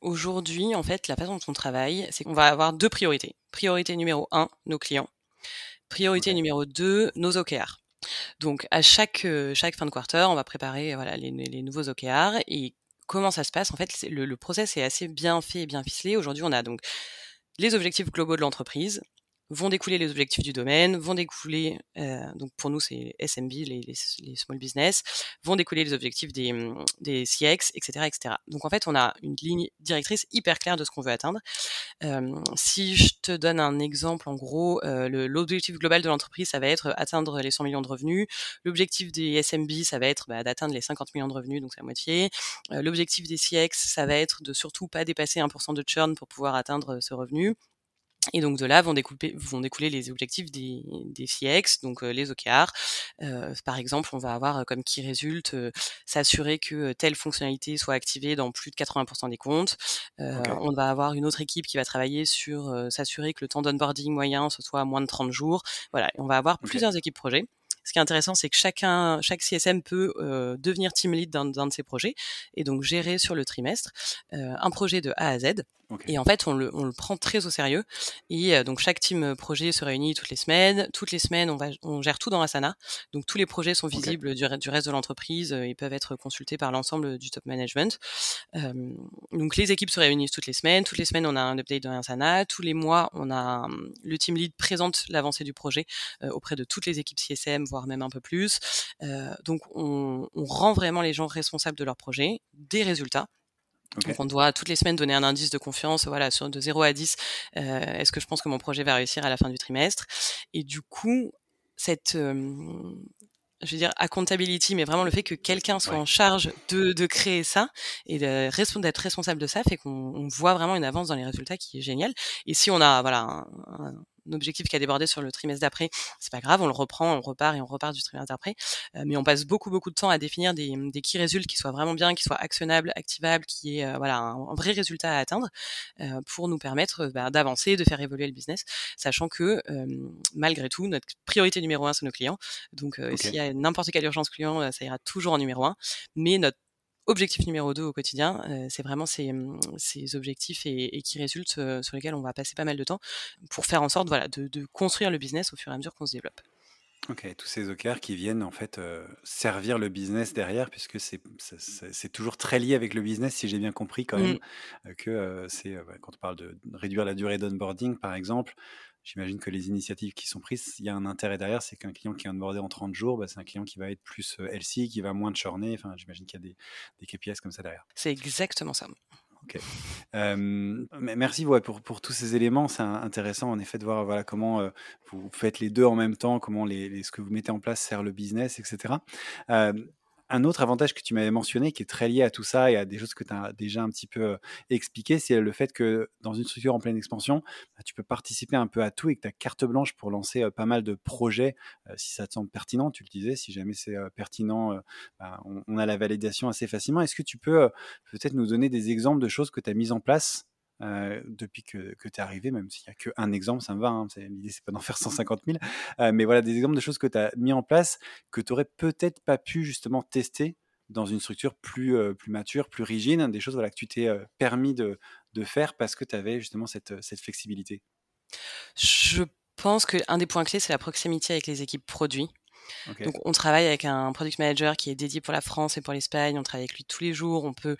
S1: aujourd'hui, en fait, la façon dont on travaille, c'est qu'on va avoir deux priorités. Priorité numéro un, nos clients. Priorité numéro deux, nos OKR. Donc, à chaque chaque fin de quarter, on va préparer voilà les, les nouveaux OKR et comment ça se passe En fait, le, le process est assez bien fait et bien ficelé. Aujourd'hui, on a donc les objectifs globaux de l'entreprise, vont découler les objectifs du domaine, vont découler, euh, donc pour nous c'est SMB, les, les, les, small business, vont découler les objectifs des, mmh, des CX, etc., etc. Donc en fait on a une ligne directrice hyper claire de ce qu'on veut atteindre. Euh, si je te donne un exemple, en gros, euh, l'objectif global de l'entreprise ça va être atteindre les 100 millions de revenus. L'objectif des SMB ça va être bah, d'atteindre les 50 millions de revenus, donc c'est la moitié. Euh, l'objectif des CX ça va être de surtout pas dépasser 1% de churn pour pouvoir atteindre ce revenu. Et donc de là vont, découper, vont découler les objectifs des, des CX, donc euh, les OKR. Euh, par exemple, on va avoir euh, comme qui résulte s'assurer que telle fonctionnalité soit activée dans plus de 80% des comptes. On va avoir une autre équipe qui va travailler sur s'assurer que le temps d'onboarding moyen ce soit à moins de 30 jours. Voilà, on va avoir plusieurs équipes projets ce qui est intéressant, c'est que chacun, chaque CSM peut devenir team lead d'un de ses projets et donc gérer sur le trimestre un projet de A à Z. Et en fait, on le, on le, prend très au sérieux. Et donc, chaque team projet se réunit toutes les semaines. Toutes les semaines, on, va, on gère tout dans Asana. Donc, tous les projets sont visibles du, du, reste de l'entreprise et peuvent être consultés par l'ensemble du top management. Euh, donc, les équipes se réunissent toutes les semaines. Toutes les semaines, on a un update dans Asana. Tous les mois, on a le team lead présente l'avancée du projet euh, auprès de toutes les équipes CSM, voire même un peu plus. Euh, donc, on, on rend vraiment les gens responsables de leur projet, des résultats donc on doit toutes les semaines donner un indice de confiance, voilà, sur de 0 à 10, euh, est-ce que je pense que mon projet va réussir à la fin du trimestre? Et du coup, cette, je veux dire, accountability, mais vraiment le fait que quelqu'un soit en charge de, de créer ça et d'être responsable de ça fait qu'on voit vraiment une avance dans les résultats qui est génial. Et si on a, voilà, un, objectif qui a débordé sur le trimestre d'après, c'est pas grave, on le reprend, on repart et on repart du trimestre d'après. Euh, mais on passe beaucoup beaucoup de temps à définir des, des key qui soient vraiment bien, qui soient actionnables, activables, qui est voilà un, vrai résultat à atteindre euh, pour nous permettre bah, d'avancer, de faire évoluer le business, sachant que malgré tout notre priorité numéro un c'est nos clients. Donc s'il y a n'importe quelle urgence client, ça ira toujours en numéro un. Mais notre objectif numéro 2 au quotidien, c'est vraiment ces, mmh, ces objectifs et, qui résultent sur lesquels on va passer pas mal de temps pour faire en sorte voilà, de, construire le business au fur et à mesure qu'on se développe.
S2: Ok, tous ces OKR qui viennent en fait servir le business derrière, puisque c'est toujours très lié avec le business, si j'ai bien compris quand même, mmh. que c'est quand on parle de réduire la durée d'onboarding par exemple, J'imagine que les initiatives qui sont prises, il y a un intérêt derrière, c'est qu'un client qui est onboardé en 30 jours, bah, c'est un client qui va être plus euh, LC, qui va moins churner. Enfin, j'imagine qu'il y a des, des KPIs comme ça derrière.
S1: C'est exactement ça.
S2: Ok. merci ouais, pour, pour, tous ces éléments. C'est intéressant en effet de voir voilà, comment euh, vous faites les deux en même temps, comment les, ce que vous mettez en place sert le business, etc. Un autre avantage que tu m'avais mentionné, qui est très lié à tout ça et à des choses que tu as déjà un petit peu expliqué, c'est le fait que dans une structure en pleine expansion, bah, tu peux participer un peu à tout et que tu carte blanche pour lancer pas mal de projets si ça te semble pertinent. Tu le disais, si jamais c'est pertinent, bah, on, a la validation assez facilement. Est-ce que tu peux peut-être nous donner des exemples de choses que tu as mises en place euh, depuis que, que tu es arrivé, même s'il n'y a qu'un exemple, ça me va. Hein, L'idée, c'est pas d'en faire 150 000. Euh, mais voilà, des exemples de choses que tu as mis en place que tu aurais peut-être pas pu justement tester dans une structure plus, euh, plus mature, plus rigide, des choses voilà, que tu t'es permis de, de, faire parce que tu avais justement cette, cette flexibilité?
S1: Je pense qu'un des points clés, c'est la proximité avec les équipes produits. Donc, on travaille avec un product manager qui est dédié pour la France et pour l'Espagne. On travaille avec lui tous les jours. On peut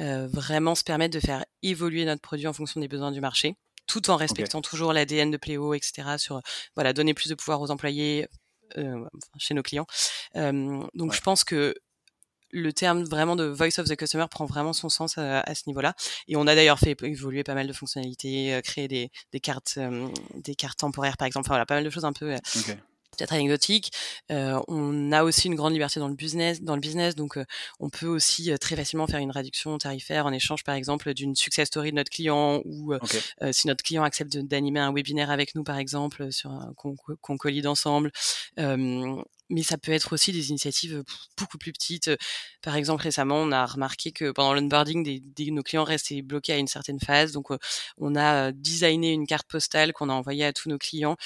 S1: euh, vraiment se permettre de faire évoluer notre produit en fonction des besoins du marché, tout en respectant toujours l'ADN de Pléo, etc. Sur voilà, donner plus de pouvoir aux employés euh, chez nos clients. Euh, donc, je pense que le terme vraiment de voice of the customer prend vraiment son sens à, ce niveau-là. Et on a d'ailleurs fait évoluer pas mal de fonctionnalités, créer des, des cartes, des cartes temporaires par exemple. Enfin, voilà, pas mal de choses un peu peut-être anecdotique. Euh, on a aussi une grande liberté dans le business, dans le business, donc euh, on peut aussi euh, très facilement faire une réduction tarifaire en échange, par exemple, d'une success story de notre client ou si notre client accepte d'animer un webinaire avec nous, par exemple, sur un qu'on qu colide ensemble mais ça peut être aussi des initiatives beaucoup plus petites. Par exemple, récemment, on a remarqué que pendant l'onboarding, des, des, nos clients restaient bloqués à une certaine phase. Donc, on a designé une carte postale qu'on a envoyée à tous nos clients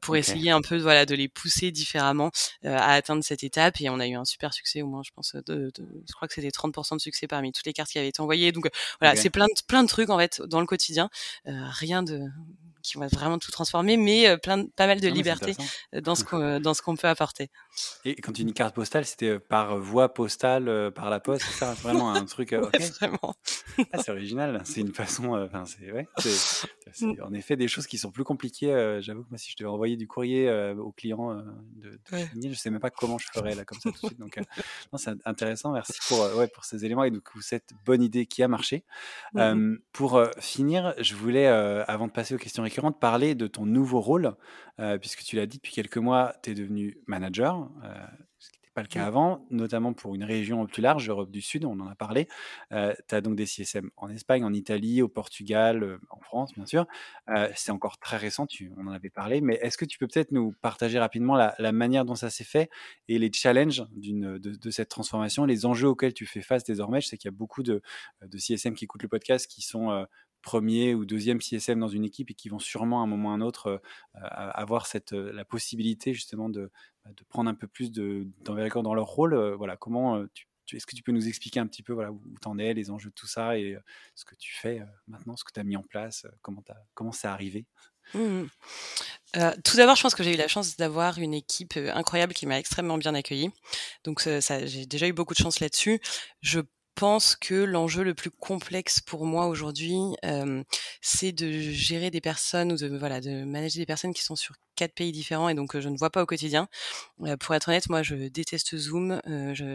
S1: pour essayer un peu voilà, de les pousser différemment à atteindre cette étape. Et on a eu un super succès, au moins, je pense, de, de je crois que c'était 30% de succès parmi toutes les cartes qui avaient été envoyées. Donc, voilà, c'est plein de, plein de trucs, en fait, dans le quotidien. rien de qui vont vraiment tout transformer, mais euh, plein pas mal de liberté euh, dans ce qu'on euh, dans ce qu'on peut apporter.
S2: Et quand tu dis carte postale, c'était par voie postale, par la poste, c'est ça? Vraiment un truc.
S1: vraiment.
S2: Ah, c'est original. C'est une façon. Enfin, c'est ouais, en effet des choses qui sont plus compliquées. J'avoue que moi, si je devais envoyer du courrier au client de, de ouais. je sais même pas comment je ferais là comme ça tout de suite. Donc, c'est intéressant. Merci pour ouais pour ces éléments et coup cette bonne idée qui a marché. Pour finir, je voulais avant de passer aux questions de parler de ton nouveau rôle, euh, puisque tu l'as dit, depuis quelques mois, tu es devenu manager, euh, ce qui n'était pas le cas avant, notamment pour une région plus large, Europe du Sud, on en a parlé. Euh, tu as donc des CSM en Espagne, en Italie, au Portugal, en France, bien sûr. C'est encore très récent, tu, on en avait parlé, mais est-ce que tu peux peut-être nous partager rapidement la, manière dont ça s'est fait et les challenges de, de, cette transformation, les enjeux auxquels tu fais face désormais? Je sais qu'il y a beaucoup de, de CSM qui écoutent le podcast qui sont premier ou deuxième CSM dans une équipe et qui vont sûrement à un moment ou à un autre avoir cette, la possibilité justement de, bah, de prendre un peu plus d'envergure dans leur rôle. voilà, comment tu est-ce que tu peux nous expliquer un petit peu voilà, où tu en es, les enjeux de tout ça et ce que tu fais maintenant, ce que tu as mis en place, comment, comment c'est arrivé?
S1: Mmh tout d'abord, je pense que j'ai eu la chance d'avoir une équipe incroyable qui m'a extrêmement bien accueillie. Donc, ça, j'ai déjà eu beaucoup de chance là-dessus. Je pense que l'enjeu le plus complexe pour moi aujourd'hui, c'est de gérer des personnes ou de voilà de manager des personnes qui sont sur quatre pays différents et donc je ne vois pas au quotidien. pour être honnête, moi je déteste Zoom.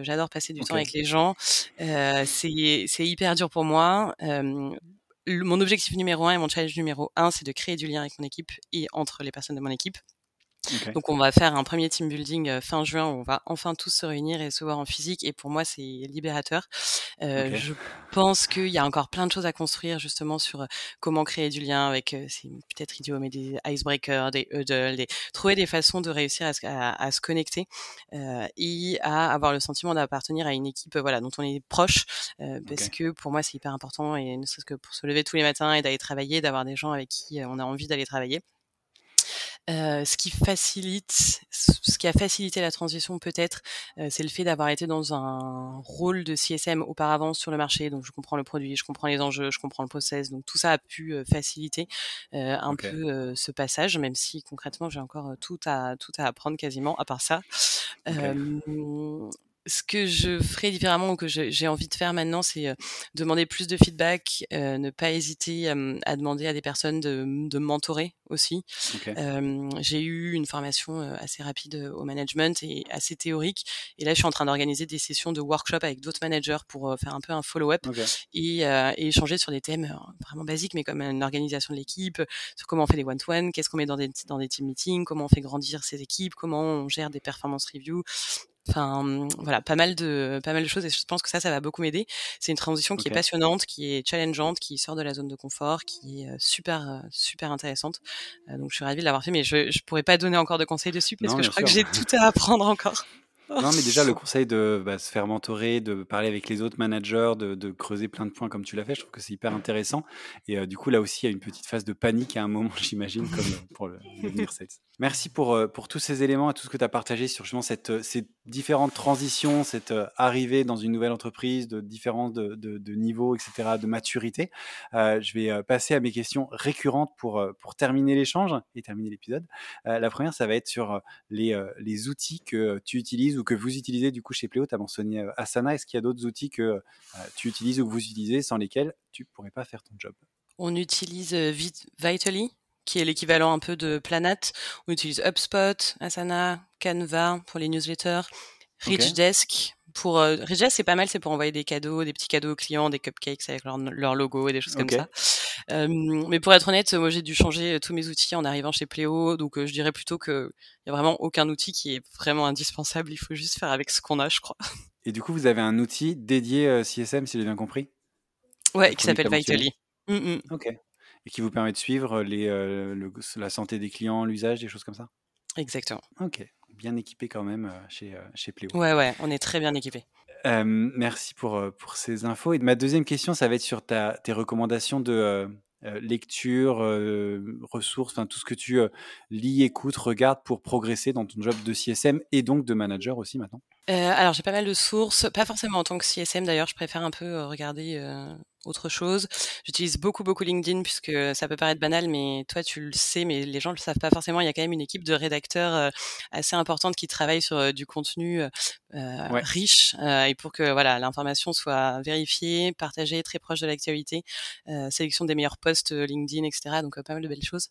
S1: J'adore passer du temps avec les gens. c'est c'est hyper dur pour moi. mon objectif numéro un et mon challenge numéro un, c'est de créer du lien avec mon équipe et entre les personnes de mon équipe. Donc on va faire un premier team building euh, fin juin où on va enfin tous se réunir et se voir en physique et pour moi c'est libérateur. Euh, Je pense qu'il y a encore plein de choses à construire justement sur euh, comment créer du lien avec, euh, c'est peut-être idiot mais des icebreakers, des huddles, des... trouver des façons de réussir à, à, se connecter euh, et à avoir le sentiment d'appartenir à une équipe voilà dont on est proche parce que pour moi c'est hyper important et ne serait-ce que pour se lever tous les matins et d'aller travailler, d'avoir des gens avec qui on a envie d'aller travailler. Euh, ce qui facilite, ce qui a facilité la transition peut-être, euh, c'est le fait d'avoir été dans un rôle de CSM auparavant sur le marché. Donc je comprends le produit, je comprends les enjeux, je comprends le process. Donc tout ça a pu euh, faciliter un peu ce passage, même si concrètement j'ai encore tout à tout à apprendre quasiment à part ça ce que je ferais différemment ou que j'ai envie de faire maintenant, c'est demander plus de feedback, euh, ne pas hésiter à demander à des personnes de, de mentorer aussi. Euh, j'ai eu une formation assez rapide au management et assez théorique. Et là, je suis en train d'organiser des sessions de workshop avec d'autres managers pour faire un peu un follow-up et, et, échanger sur des thèmes vraiment basiques, mais comme une organisation de l'équipe, sur comment on fait des one-to-one, qu'est-ce qu'on met dans des, dans des team meetings, comment on fait grandir ces équipes, comment on gère des performance reviews, Enfin, mmh, voilà, pas mal de pas mal de choses et je pense que ça, ça va beaucoup m'aider. C'est une transition qui est passionnante, qui est challengeante, qui sort de la zone de confort, qui est super super intéressante. donc je suis ravie de l'avoir fait, mais je je pourrais pas donner encore de conseils dessus parce que je crois que j'ai tout à apprendre encore.
S2: Non, mais déjà, le conseil de bah, se faire mentorer, de parler avec les autres managers, de, creuser plein de points comme tu l'as fait, je trouve que c'est hyper intéressant. Et euh, du coup, là aussi, il y a une petite phase de panique à un moment, j'imagine, comme euh, pour le, devenir sales. Merci pour, euh, pour tous ces éléments et tout ce que tu as partagé sur justement cette, ces différentes transitions, cette arrivée dans une nouvelle entreprise, de différents de, de niveaux, etc., de maturité. je vais passer à mes questions récurrentes pour, pour terminer l'échange et terminer l'épisode. la première, ça va être sur les, les outils que tu utilises ou que vous utilisez du coup chez Pléo Tu as mentionné euh, Asana. Est-ce qu'il y a d'autres outils que euh, tu utilises ou que vous utilisez sans lesquels tu ne pourrais pas faire ton job?
S1: On utilise euh, Vitally, qui est l'équivalent un peu de Planet. On utilise HubSpot, Asana, Canva pour les newsletters, RichDesk pour euh, c'est pas mal, c'est pour envoyer des cadeaux, des petits cadeaux aux clients, des cupcakes avec leur, leur logo et des choses comme ça. Euh, mais pour être honnête, moi j'ai dû changer euh, tous mes outils en arrivant chez Pléo, donc euh, je dirais plutôt que il y a vraiment aucun outil qui est vraiment indispensable. Il faut juste faire avec ce qu'on a, je crois.
S2: Et du coup, vous avez un outil dédié CSM, si j'ai bien compris?
S1: Ouais, qui s'appelle Vitally.
S2: Mm, mm. Ok. Et qui vous permet de suivre les, la santé des clients, l'usage, des choses comme ça?
S1: Exactement.
S2: Ok bien équipé quand même chez, chez Pléo.
S1: Ouais, ouais, on est très bien équipé.
S2: merci pour, pour ces infos. Et ma deuxième question, ça va être sur ta, tes recommandations de lecture, ressources, enfin tout ce que tu lis, écoutes, regardes pour progresser dans ton job de CSM et donc de manager aussi maintenant.
S1: alors j'ai pas mal de sources, pas forcément en tant que CSM d'ailleurs, je préfère un peu regarder autre chose. J'utilise beaucoup beaucoup LinkedIn puisque ça peut paraître banal, mais toi tu le sais, mais les gens le savent pas forcément. Il y a quand même une équipe de rédacteurs euh, assez importante qui travaille sur euh, du contenu euh, riche et pour que voilà l'information soit vérifiée, partagée, très proche de l'actualité, sélection des meilleurs posts LinkedIn, etc. Donc pas mal de belles choses.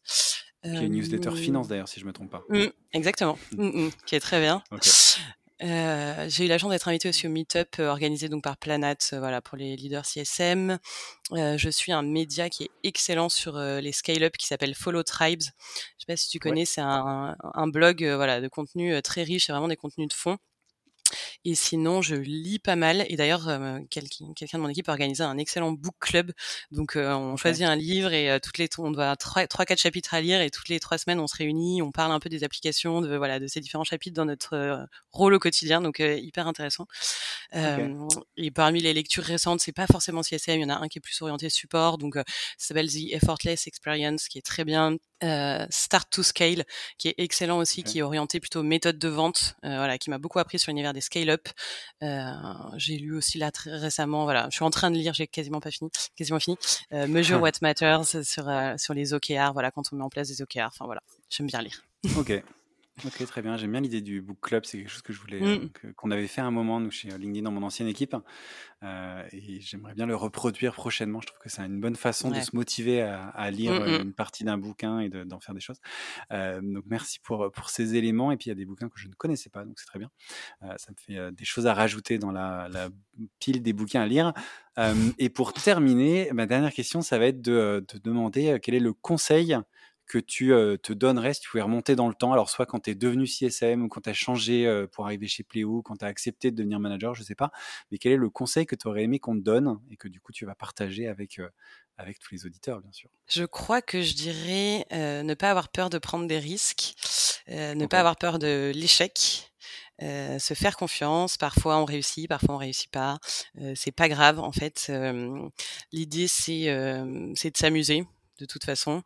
S2: Qui est une newsletter finance d'ailleurs, si je me trompe pas.
S1: Mmh, exactement, mmh. Mmh, qui est très bien. Euh, j'ai eu la chance d'être invitée aussi au Meetup euh, organisé donc par Planat, euh, voilà pour les leaders CSM. je suis un média qui est excellent sur les scale-up qui s'appelle Follow Tribes. Je sais pas si tu connais, c'est un, un, blog voilà de contenu très riche, et vraiment des contenus de fond. Et sinon, je lis pas mal. Et d'ailleurs, quelqu'un de mon équipe a organisé un excellent book club. Donc, on choisit un livre et toutes les on doit trois, trois, quatre chapitres à lire et toutes les trois semaines, on se réunit, on parle un peu des applications, de voilà, de ces différents chapitres dans notre rôle au quotidien. Donc, hyper intéressant. et parmi les lectures récentes, c'est pas forcément CSM. Il y en a un qui est plus orienté support. Donc, ça s'appelle The Effortless Experience, qui est très bien. Start to Scale, qui est excellent aussi, qui est orienté plutôt méthode de vente, voilà, qui m'a beaucoup appris sur l'univers des j'ai lu aussi là très récemment, voilà, je suis en train de lire, j'ai quasiment pas fini, quasiment fini, Measure What Matters sur sur les OKR, voilà, quand on met en place des OKR. Enfin voilà, j'aime bien lire.
S2: Ok. Ok, très bien. J'aime bien l'idée du book club. C'est quelque chose que je voulais, mmh. qu'on avait fait un moment nous chez LinkedIn dans mon ancienne équipe, et j'aimerais bien le reproduire prochainement. Je trouve que c'est une bonne façon de se motiver à, lire mmh, mmh. une partie d'un bouquin et d'en faire des choses. donc merci pour pour ces éléments. Et puis il y a des bouquins que je ne connaissais pas, donc c'est très bien. ça me fait des choses à rajouter dans la, la pile des bouquins à lire. et pour terminer, ma dernière question, ça va être de, de demander quel est le conseil que tu te donnerais si tu pouvais remonter dans le temps Alors, soit quand tu es devenu CSM ou quand tu as changé pour arriver chez Pléo, quand tu as accepté de devenir manager, je ne sais pas. Mais quel est le conseil que tu aurais aimé qu'on te donne et que du coup tu vas partager avec, avec tous les auditeurs, bien sûr?
S1: Je crois que je dirais ne pas avoir peur de prendre des risques, ne pas avoir peur de l'échec. se faire confiance. Parfois on réussit, parfois on réussit pas. c'est pas grave en fait. L'idée c'est c'est de s'amuser de toute façon.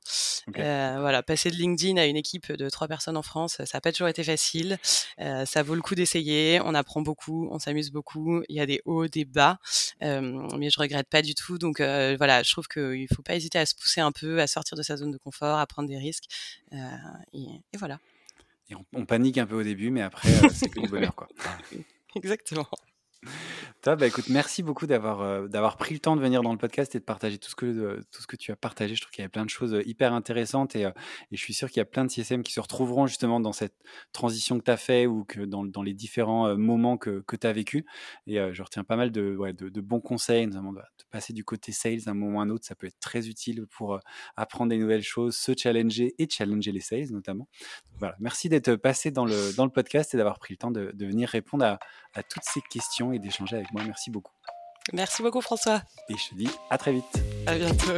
S1: Euh, voilà, passer de LinkedIn à une équipe de trois personnes en France, ça n'a pas toujours été facile. Euh, ça vaut le coup d'essayer. On apprend beaucoup, on s'amuse beaucoup. Il y a des hauts, des bas, euh, mais je regrette pas du tout. Donc voilà, je trouve qu'il faut pas hésiter à se pousser un peu, à sortir de sa zone de confort, à prendre des risques. Et, voilà.
S2: Et on, panique un peu au début, mais après, c'est que du bonheur, quoi.
S1: Exactement.
S2: Top, bah écoute, merci beaucoup d'avoir euh, d'avoir pris le temps de venir dans le podcast et de partager tout ce que, euh, tout ce que tu as partagé. Je trouve qu'il y avait plein de choses euh, hyper intéressantes et, et je suis sûr qu'il y a plein de CSM qui se retrouveront justement dans cette transition que tu as fait ou que dans, dans les différents moments que, que tu as vécu. Et je retiens pas mal de, de, bons conseils, notamment de, passer du côté sales d'un moment à un autre. Ça peut être très utile pour apprendre des nouvelles choses, se challenger et challenger les sales notamment. voilà, merci d'être passé dans le, dans le podcast et d'avoir pris le temps de, de venir répondre à, à toutes ces questions et d'échanger avec moi. Merci beaucoup.
S1: Merci beaucoup François.
S2: Et je te dis à très vite.
S1: À bientôt.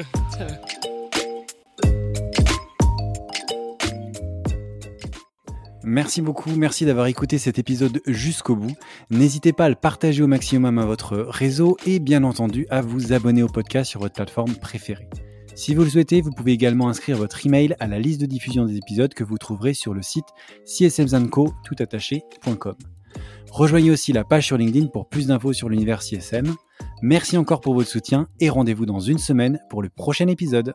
S2: Merci beaucoup, merci d'avoir écouté cet épisode jusqu'au bout. N'hésitez pas à le partager au maximum à votre réseau et bien entendu à vous abonner au podcast sur votre plateforme préférée. Si vous le souhaitez, vous pouvez également inscrire votre email à la liste de diffusion des épisodes que vous trouverez sur le site csmzanco.com. Rejoignez aussi la page sur LinkedIn pour plus d'infos sur l'univers CSM. Merci encore pour votre soutien et rendez-vous dans une semaine pour le prochain épisode.